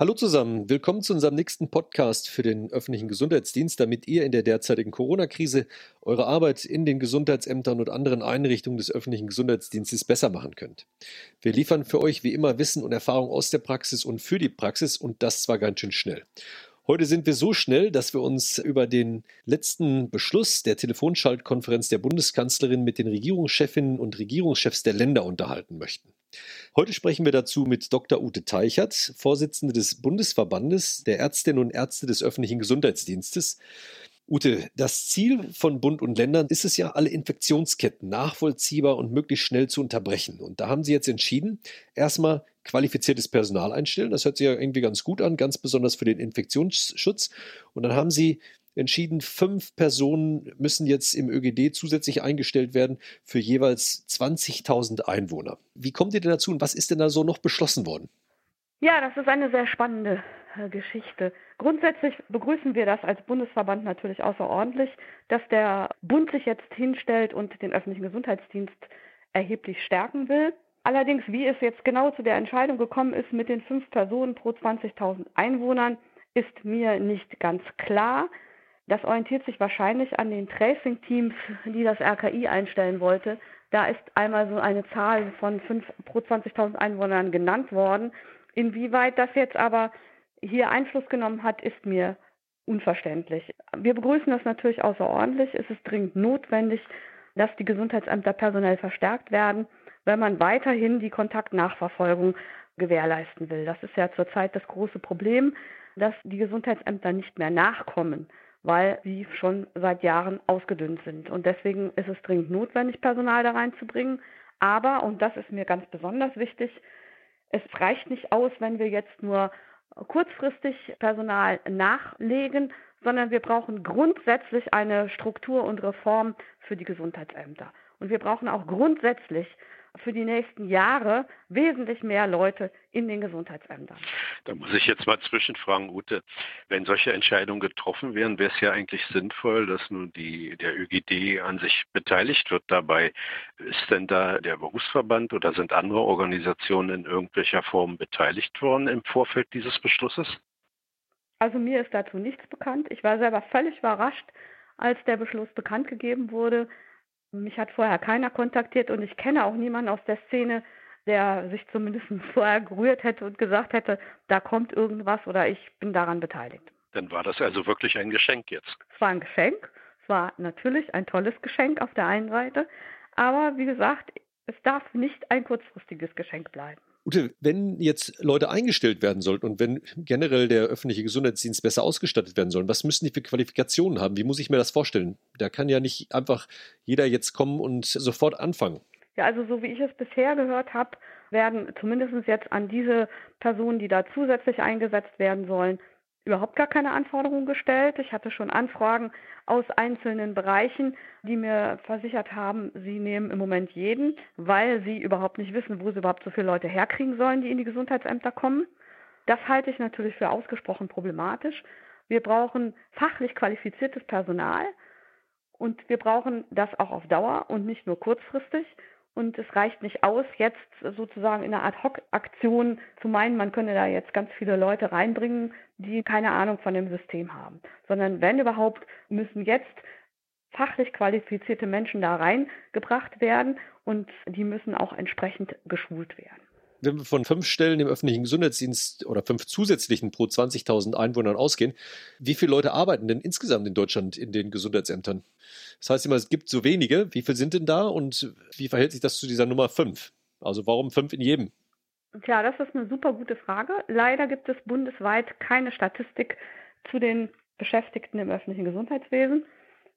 Hallo zusammen, willkommen zu unserem nächsten Podcast für den öffentlichen Gesundheitsdienst, damit ihr in der derzeitigen Corona-Krise eure Arbeit in den Gesundheitsämtern und anderen Einrichtungen des öffentlichen Gesundheitsdienstes besser machen könnt. Wir liefern für euch wie immer Wissen und Erfahrung aus der Praxis und für die Praxis und das zwar ganz schön schnell. Heute sind wir so schnell, dass wir uns über den letzten Beschluss der Telefonschaltkonferenz der Bundeskanzlerin mit den Regierungschefinnen und Regierungschefs der Länder unterhalten möchten. Heute sprechen wir dazu mit Dr. Ute Teichert, Vorsitzende des Bundesverbandes der Ärztinnen und Ärzte des öffentlichen Gesundheitsdienstes. Ute, das Ziel von Bund und Ländern ist es ja, alle Infektionsketten nachvollziehbar und möglichst schnell zu unterbrechen. Und da haben sie jetzt entschieden, erstmal qualifiziertes Personal einstellen. Das hört sich ja irgendwie ganz gut an, ganz besonders für den Infektionsschutz. Und dann haben sie entschieden, fünf Personen müssen jetzt im ÖGD zusätzlich eingestellt werden für jeweils 20.000 Einwohner. Wie kommt ihr denn dazu und was ist denn da so noch beschlossen worden? Ja, das ist eine sehr spannende äh, Geschichte. Grundsätzlich begrüßen wir das als Bundesverband natürlich außerordentlich, dass der Bund sich jetzt hinstellt und den öffentlichen Gesundheitsdienst erheblich stärken will. Allerdings, wie es jetzt genau zu der Entscheidung gekommen ist mit den fünf Personen pro 20.000 Einwohnern, ist mir nicht ganz klar. Das orientiert sich wahrscheinlich an den Tracing-Teams, die das RKI einstellen wollte. Da ist einmal so eine Zahl von 5 pro 20.000 Einwohnern genannt worden. Inwieweit das jetzt aber hier Einfluss genommen hat, ist mir unverständlich. Wir begrüßen das natürlich außerordentlich. Es ist dringend notwendig, dass die Gesundheitsämter personell verstärkt werden, wenn man weiterhin die Kontaktnachverfolgung gewährleisten will. Das ist ja zurzeit das große Problem, dass die Gesundheitsämter nicht mehr nachkommen weil sie schon seit Jahren ausgedünnt sind. Und deswegen ist es dringend notwendig, Personal da reinzubringen. Aber, und das ist mir ganz besonders wichtig, es reicht nicht aus, wenn wir jetzt nur kurzfristig Personal nachlegen, sondern wir brauchen grundsätzlich eine Struktur und Reform für die Gesundheitsämter. Und wir brauchen auch grundsätzlich für die nächsten Jahre wesentlich mehr Leute in den Gesundheitsämtern. Da muss ich jetzt mal zwischenfragen, Ute. Wenn solche Entscheidungen getroffen werden, wäre es ja eigentlich sinnvoll, dass nun die, der ÖGD an sich beteiligt wird dabei. Ist denn da der Berufsverband oder sind andere Organisationen in irgendwelcher Form beteiligt worden im Vorfeld dieses Beschlusses? Also mir ist dazu nichts bekannt. Ich war selber völlig überrascht, als der Beschluss bekannt gegeben wurde. Mich hat vorher keiner kontaktiert und ich kenne auch niemanden aus der Szene, der sich zumindest vorher gerührt hätte und gesagt hätte, da kommt irgendwas oder ich bin daran beteiligt. Dann war das also wirklich ein Geschenk jetzt. Es war ein Geschenk. Es war natürlich ein tolles Geschenk auf der einen Seite. Aber wie gesagt, es darf nicht ein kurzfristiges Geschenk bleiben. Ute, wenn jetzt Leute eingestellt werden sollten und wenn generell der öffentliche Gesundheitsdienst besser ausgestattet werden soll, was müssen die für Qualifikationen haben? Wie muss ich mir das vorstellen? Da kann ja nicht einfach jeder jetzt kommen und sofort anfangen. Ja, also so wie ich es bisher gehört habe, werden zumindest jetzt an diese Personen, die da zusätzlich eingesetzt werden sollen, überhaupt gar keine Anforderungen gestellt. Ich hatte schon Anfragen aus einzelnen Bereichen, die mir versichert haben, sie nehmen im Moment jeden, weil sie überhaupt nicht wissen, wo sie überhaupt so viele Leute herkriegen sollen, die in die Gesundheitsämter kommen. Das halte ich natürlich für ausgesprochen problematisch. Wir brauchen fachlich qualifiziertes Personal und wir brauchen das auch auf Dauer und nicht nur kurzfristig. Und es reicht nicht aus, jetzt sozusagen in einer Ad-Hoc-Aktion zu meinen, man könne da jetzt ganz viele Leute reinbringen, die keine Ahnung von dem System haben. Sondern wenn überhaupt, müssen jetzt fachlich qualifizierte Menschen da reingebracht werden und die müssen auch entsprechend geschult werden. Wenn wir von fünf Stellen im öffentlichen Gesundheitsdienst oder fünf zusätzlichen pro 20.000 Einwohnern ausgehen, wie viele Leute arbeiten denn insgesamt in Deutschland in den Gesundheitsämtern? Das heißt immer, es gibt so wenige. Wie viele sind denn da und wie verhält sich das zu dieser Nummer fünf? Also warum fünf in jedem? Tja, das ist eine super gute Frage. Leider gibt es bundesweit keine Statistik zu den Beschäftigten im öffentlichen Gesundheitswesen.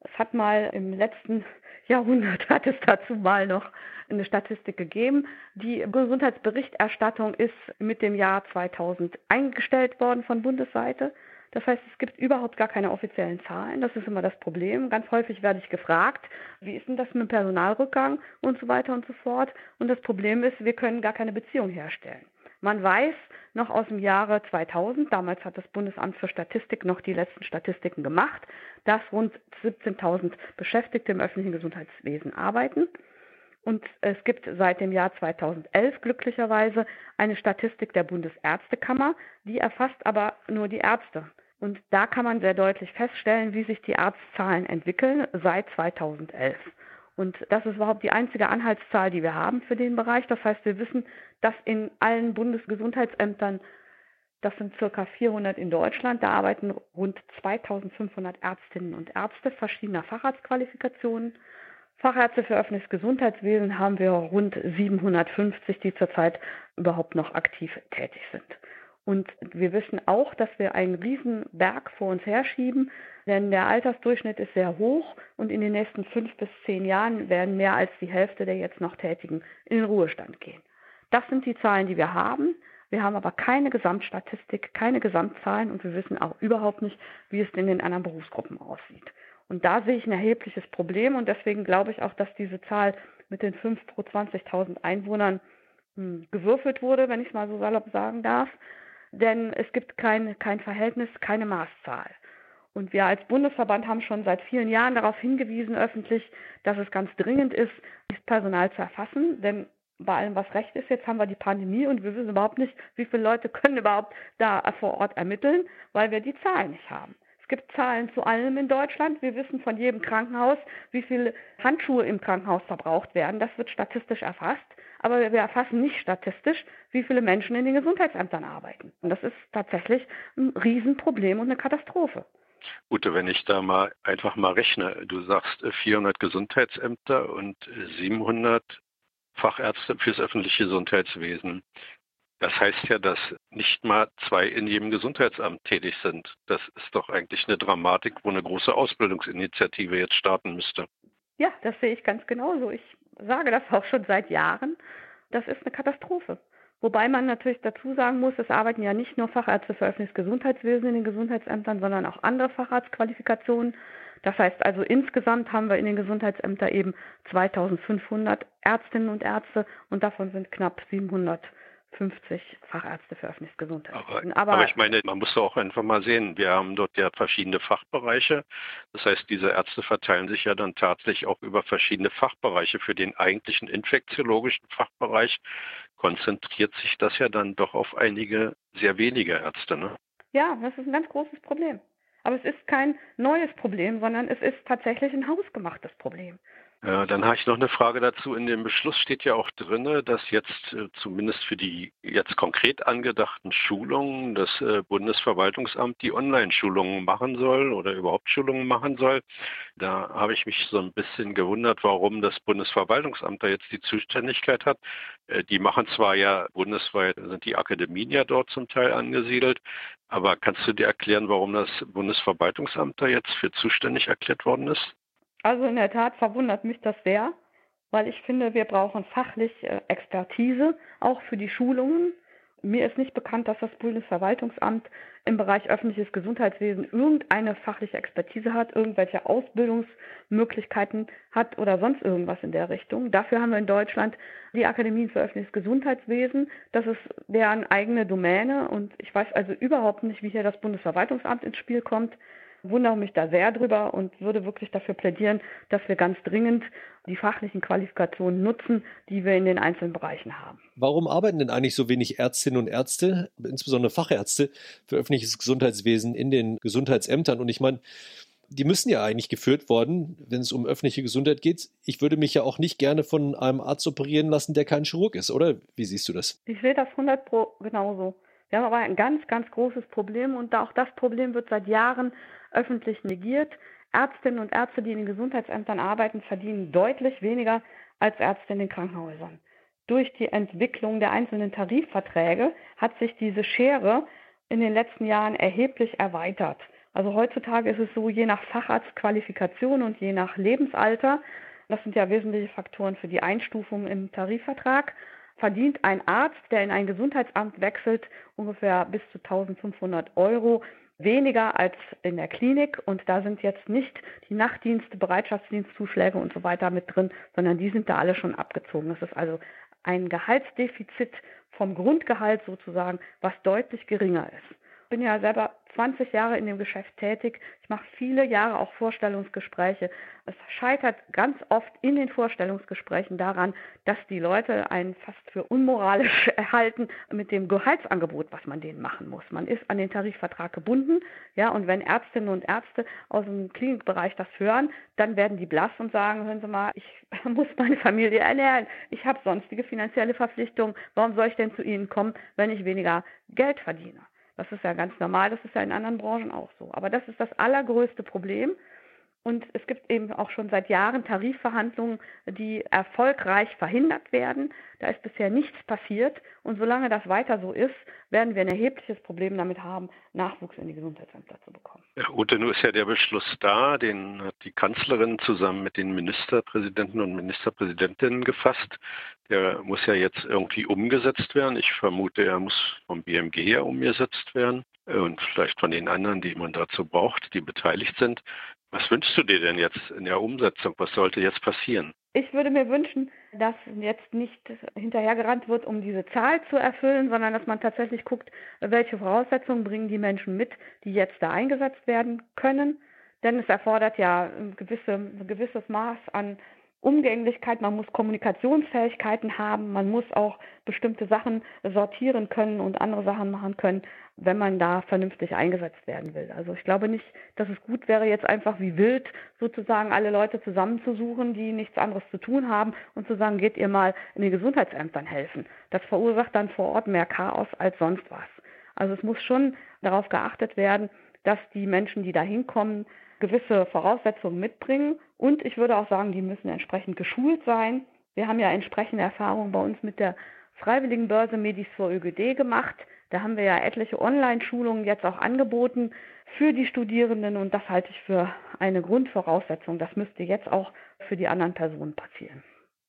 Es hat mal im letzten Jahrhundert hat es dazu mal noch eine Statistik gegeben. Die Gesundheitsberichterstattung ist mit dem Jahr 2000 eingestellt worden von Bundesseite. Das heißt, es gibt überhaupt gar keine offiziellen Zahlen. Das ist immer das Problem. Ganz häufig werde ich gefragt, wie ist denn das mit dem Personalrückgang und so weiter und so fort. Und das Problem ist, wir können gar keine Beziehung herstellen. Man weiß noch aus dem Jahre 2000, damals hat das Bundesamt für Statistik noch die letzten Statistiken gemacht, dass rund 17.000 Beschäftigte im öffentlichen Gesundheitswesen arbeiten. Und es gibt seit dem Jahr 2011 glücklicherweise eine Statistik der Bundesärztekammer, die erfasst aber nur die Ärzte. Und da kann man sehr deutlich feststellen, wie sich die Arztzahlen entwickeln seit 2011. Und das ist überhaupt die einzige Anhaltszahl, die wir haben für den Bereich. Das heißt, wir wissen, dass in allen Bundesgesundheitsämtern, das sind circa 400 in Deutschland, da arbeiten rund 2500 Ärztinnen und Ärzte verschiedener Facharztqualifikationen. Fachärzte für öffentliches Gesundheitswesen haben wir rund 750, die zurzeit überhaupt noch aktiv tätig sind. Und wir wissen auch, dass wir einen riesen Berg vor uns herschieben, denn der Altersdurchschnitt ist sehr hoch und in den nächsten fünf bis zehn Jahren werden mehr als die Hälfte der jetzt noch Tätigen in den Ruhestand gehen. Das sind die Zahlen, die wir haben. Wir haben aber keine Gesamtstatistik, keine Gesamtzahlen und wir wissen auch überhaupt nicht, wie es in den anderen Berufsgruppen aussieht. Und da sehe ich ein erhebliches Problem und deswegen glaube ich auch, dass diese Zahl mit den 5 pro 20.000 Einwohnern hm, gewürfelt wurde, wenn ich es mal so salopp sagen darf denn es gibt kein, kein Verhältnis, keine Maßzahl. Und wir als Bundesverband haben schon seit vielen Jahren darauf hingewiesen, öffentlich, dass es ganz dringend ist, dieses Personal zu erfassen. Denn bei allem, was recht ist, jetzt haben wir die Pandemie und wir wissen überhaupt nicht, wie viele Leute können überhaupt da vor Ort ermitteln, weil wir die Zahlen nicht haben. Es gibt Zahlen zu allem in Deutschland. Wir wissen von jedem Krankenhaus, wie viele Handschuhe im Krankenhaus verbraucht werden. Das wird statistisch erfasst aber wir erfassen nicht statistisch, wie viele Menschen in den Gesundheitsämtern arbeiten. Und das ist tatsächlich ein Riesenproblem und eine Katastrophe. Ute, wenn ich da mal einfach mal rechne, du sagst 400 äh, Gesundheitsämter und 700 äh, Fachärzte fürs öffentliche Gesundheitswesen. Das heißt ja, dass nicht mal zwei in jedem Gesundheitsamt tätig sind. Das ist doch eigentlich eine Dramatik, wo eine große Ausbildungsinitiative jetzt starten müsste. Ja, das sehe ich ganz genauso. Ich sage das auch schon seit Jahren. Das ist eine Katastrophe. Wobei man natürlich dazu sagen muss, es arbeiten ja nicht nur Fachärzte für öffentliches Gesundheitswesen in den Gesundheitsämtern, sondern auch andere Facharztqualifikationen. Das heißt also insgesamt haben wir in den Gesundheitsämtern eben 2500 Ärztinnen und Ärzte und davon sind knapp 700 50 Fachärzte für öffentliches Gesundheitswesen. Aber, aber, ich meine, man muss auch einfach mal sehen, wir haben dort ja verschiedene Fachbereiche. Das heißt, diese Ärzte verteilen sich ja dann tatsächlich auch über verschiedene Fachbereiche. Für den eigentlichen infektiologischen Fachbereich konzentriert sich das ja dann doch auf einige sehr wenige Ärzte. Ne? Ja, das ist ein ganz großes Problem. Aber es ist kein neues Problem, sondern es ist tatsächlich ein hausgemachtes Problem. Ja, dann habe ich noch eine Frage dazu. In dem Beschluss steht ja auch drin, dass jetzt äh, zumindest für die jetzt konkret angedachten Schulungen das äh, Bundesverwaltungsamt die Online-Schulungen machen soll oder überhaupt Schulungen machen soll. Da habe ich mich so ein bisschen gewundert, warum das Bundesverwaltungsamt da jetzt die Zuständigkeit hat. Äh, die machen zwar ja bundesweit, sind die Akademien ja dort zum Teil angesiedelt, aber kannst du dir erklären, warum das Bundesverwaltungsamt da jetzt für zuständig erklärt worden ist? Also in der Tat verwundert mich das sehr, weil ich finde, wir brauchen fachlich äh, Expertise, auch für die Schulungen. Mir ist nicht bekannt, dass das Bundesverwaltungsamt im Bereich öffentliches Gesundheitswesen irgendeine fachliche Expertise hat, irgendwelche Ausbildungsmöglichkeiten hat oder sonst irgendwas in der Richtung. Dafür haben wir in Deutschland die Akademien für öffentliches Gesundheitswesen. Das ist deren eigene Domäne und ich weiß also überhaupt nicht, wie hier das Bundesverwaltungsamt ins Spiel kommt wundere mich da sehr drüber und würde wirklich dafür plädieren, dass wir ganz dringend die fachlichen Qualifikationen nutzen, die wir in den einzelnen Bereichen haben. Warum arbeiten denn eigentlich so wenig Ärztinnen und Ärzte, insbesondere Fachärzte für öffentliches Gesundheitswesen in den Gesundheitsämtern? Und ich meine, die müssen ja eigentlich geführt worden, wenn es um öffentliche Gesundheit geht. Ich würde mich ja auch nicht gerne von einem Arzt operieren lassen, der kein Chirurg ist, oder? Wie siehst du das? Ich sehe das 100 Pro genauso. Wir haben aber ein ganz, ganz großes Problem und auch das Problem wird seit Jahren öffentlich negiert. Ärztinnen und Ärzte, die in den Gesundheitsämtern arbeiten, verdienen deutlich weniger als Ärzte in den Krankenhäusern. Durch die Entwicklung der einzelnen Tarifverträge hat sich diese Schere in den letzten Jahren erheblich erweitert. Also heutzutage ist es so, je nach Facharztqualifikation und je nach Lebensalter, das sind ja wesentliche Faktoren für die Einstufung im Tarifvertrag, verdient ein Arzt, der in ein Gesundheitsamt wechselt, ungefähr bis zu 1500 Euro weniger als in der Klinik und da sind jetzt nicht die Nachtdienste, Bereitschaftsdienstzuschläge und so weiter mit drin, sondern die sind da alle schon abgezogen. Das ist also ein Gehaltsdefizit vom Grundgehalt sozusagen, was deutlich geringer ist. Ich bin ja selber 20 Jahre in dem Geschäft tätig. Ich mache viele Jahre auch Vorstellungsgespräche. Es scheitert ganz oft in den Vorstellungsgesprächen daran, dass die Leute einen fast für unmoralisch erhalten mit dem Gehaltsangebot, was man denen machen muss. Man ist an den Tarifvertrag gebunden, ja, und wenn Ärztinnen und Ärzte aus dem Klinikbereich das hören, dann werden die blass und sagen, hören Sie mal, ich muss meine Familie ernähren, ich habe sonstige finanzielle Verpflichtungen, warum soll ich denn zu Ihnen kommen, wenn ich weniger Geld verdiene? Das ist ja ganz normal, das ist ja in anderen Branchen auch so. Aber das ist das allergrößte Problem. Und es gibt eben auch schon seit Jahren Tarifverhandlungen, die erfolgreich verhindert werden. Da ist bisher nichts passiert. Und solange das weiter so ist, werden wir ein erhebliches Problem damit haben, Nachwuchs in die Gesundheitsämter zu bekommen. Ja, Ute, nun ist ja der Beschluss da, den hat die Kanzlerin zusammen mit den Ministerpräsidenten und Ministerpräsidentinnen gefasst. Der muss ja jetzt irgendwie umgesetzt werden. Ich vermute, er muss vom BMG her umgesetzt werden und vielleicht von den anderen, die man dazu braucht, die beteiligt sind. Was wünschst du dir denn jetzt in der Umsetzung? Was sollte jetzt passieren? Ich würde mir wünschen, dass jetzt nicht hinterhergerannt wird, um diese Zahl zu erfüllen, sondern dass man tatsächlich guckt, welche Voraussetzungen bringen die Menschen mit, die jetzt da eingesetzt werden können. Denn es erfordert ja ein, gewisse, ein gewisses Maß an Umgänglichkeit, man muss Kommunikationsfähigkeiten haben, man muss auch bestimmte Sachen sortieren können und andere Sachen machen können, wenn man da vernünftig eingesetzt werden will. Also ich glaube nicht, dass es gut wäre, jetzt einfach wie wild sozusagen alle Leute zusammenzusuchen, die nichts anderes zu tun haben und zu sagen, geht ihr mal in den Gesundheitsämtern helfen. Das verursacht dann vor Ort mehr Chaos als sonst was. Also es muss schon darauf geachtet werden, dass die Menschen, die da hinkommen, gewisse Voraussetzungen mitbringen. Und ich würde auch sagen, die müssen entsprechend geschult sein. Wir haben ja entsprechende Erfahrungen bei uns mit der Freiwilligen Börse Medis vor ÖGD gemacht. Da haben wir ja etliche Online-Schulungen jetzt auch angeboten für die Studierenden und das halte ich für eine Grundvoraussetzung. Das müsste jetzt auch für die anderen Personen passieren.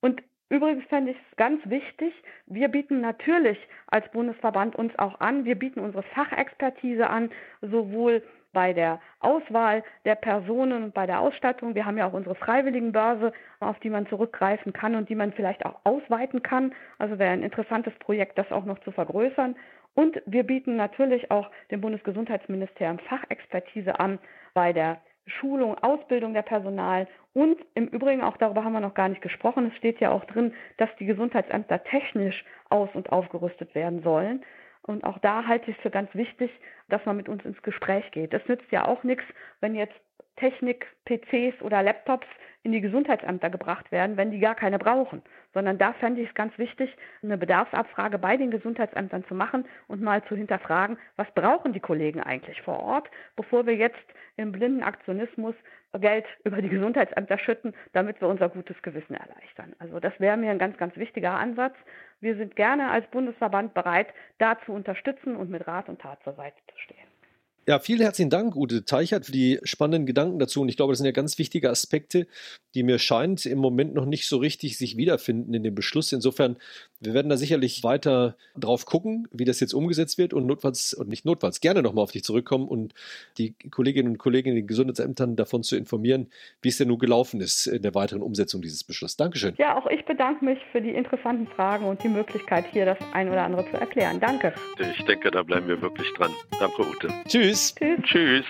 Und übrigens fände ich es ganz wichtig, wir bieten natürlich als Bundesverband uns auch an, wir bieten unsere Fachexpertise an, sowohl bei der Auswahl der Personen und bei der Ausstattung. Wir haben ja auch unsere Freiwilligenbörse, auf die man zurückgreifen kann und die man vielleicht auch ausweiten kann. Also wäre ein interessantes Projekt, das auch noch zu vergrößern. Und wir bieten natürlich auch dem Bundesgesundheitsministerium Fachexpertise an bei der Schulung, Ausbildung der Personal und im Übrigen auch darüber haben wir noch gar nicht gesprochen. Es steht ja auch drin, dass die Gesundheitsämter technisch aus- und aufgerüstet werden sollen. Und auch da halte ich es für ganz wichtig, dass man mit uns ins Gespräch geht. Es nützt ja auch nichts, wenn jetzt Technik, PCs oder Laptops in die Gesundheitsämter gebracht werden, wenn die gar keine brauchen. Sondern da fände ich es ganz wichtig, eine Bedarfsabfrage bei den Gesundheitsämtern zu machen und mal zu hinterfragen, was brauchen die Kollegen eigentlich vor Ort, bevor wir jetzt im blinden Aktionismus Geld über die Gesundheitsämter schütten, damit wir unser gutes Gewissen erleichtern. Also das wäre mir ein ganz, ganz wichtiger Ansatz. Wir sind gerne als Bundesverband bereit, da zu unterstützen und mit Rat und Tat zur Seite zu stehen. Ja, vielen herzlichen Dank, Ute Teichert, für die spannenden Gedanken dazu. Und ich glaube, das sind ja ganz wichtige Aspekte, die mir scheint im Moment noch nicht so richtig sich wiederfinden in dem Beschluss. Insofern, wir werden da sicherlich weiter drauf gucken, wie das jetzt umgesetzt wird und notfalls, und nicht notfalls, gerne nochmal auf dich zurückkommen und die Kolleginnen und Kollegen in den Gesundheitsämtern davon zu informieren, wie es denn nun gelaufen ist in der weiteren Umsetzung dieses Beschlusses. Dankeschön. Ja, auch ich bedanke mich für die interessanten Fragen und die Möglichkeit, hier das ein oder andere zu erklären. Danke. Ich denke, da bleiben wir wirklich dran. Danke, Ute. Tschüss. Tschüss. Tschüss.